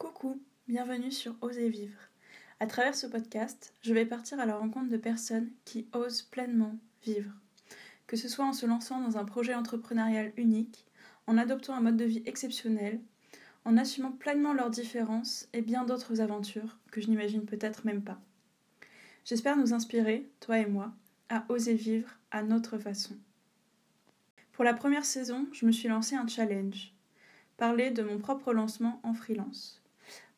Coucou, bienvenue sur Oser vivre. À travers ce podcast, je vais partir à la rencontre de personnes qui osent pleinement vivre. Que ce soit en se lançant dans un projet entrepreneurial unique, en adoptant un mode de vie exceptionnel, en assumant pleinement leurs différences et bien d'autres aventures que je n'imagine peut-être même pas. J'espère nous inspirer, toi et moi, à oser vivre à notre façon. Pour la première saison, je me suis lancé un challenge, parler de mon propre lancement en freelance.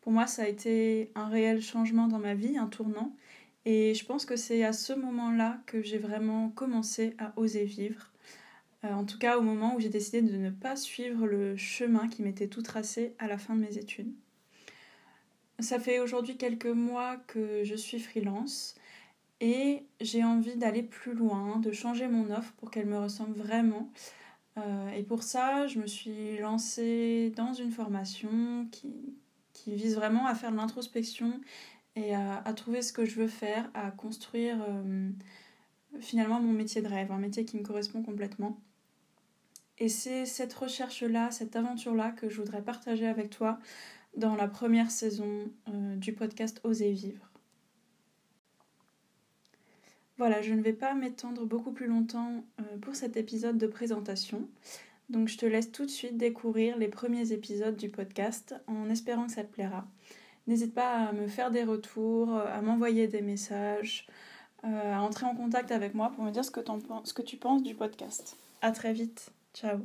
Pour moi, ça a été un réel changement dans ma vie, un tournant. Et je pense que c'est à ce moment-là que j'ai vraiment commencé à oser vivre. Euh, en tout cas, au moment où j'ai décidé de ne pas suivre le chemin qui m'était tout tracé à la fin de mes études. Ça fait aujourd'hui quelques mois que je suis freelance et j'ai envie d'aller plus loin, de changer mon offre pour qu'elle me ressemble vraiment. Euh, et pour ça, je me suis lancée dans une formation qui, qui vise vraiment à faire de l'introspection et à, trouver ce que je veux faire, à construire euh, finalement mon métier de rêve, un métier qui me correspond complètement. Et c'est cette recherche-là, cette aventure-là que je voudrais partager avec toi dans la première saison euh, du podcast Oser vivre. Voilà, je ne vais pas m'étendre beaucoup plus longtemps euh, pour cet épisode de présentation. Donc je te laisse tout de suite découvrir les premiers épisodes du podcast en espérant que ça te plaira. N'hésite pas à me faire des retours, à m'envoyer des messages, euh, à entrer en contact avec moi pour me dire ce que, ce que tu penses du podcast. À très vite. Ciao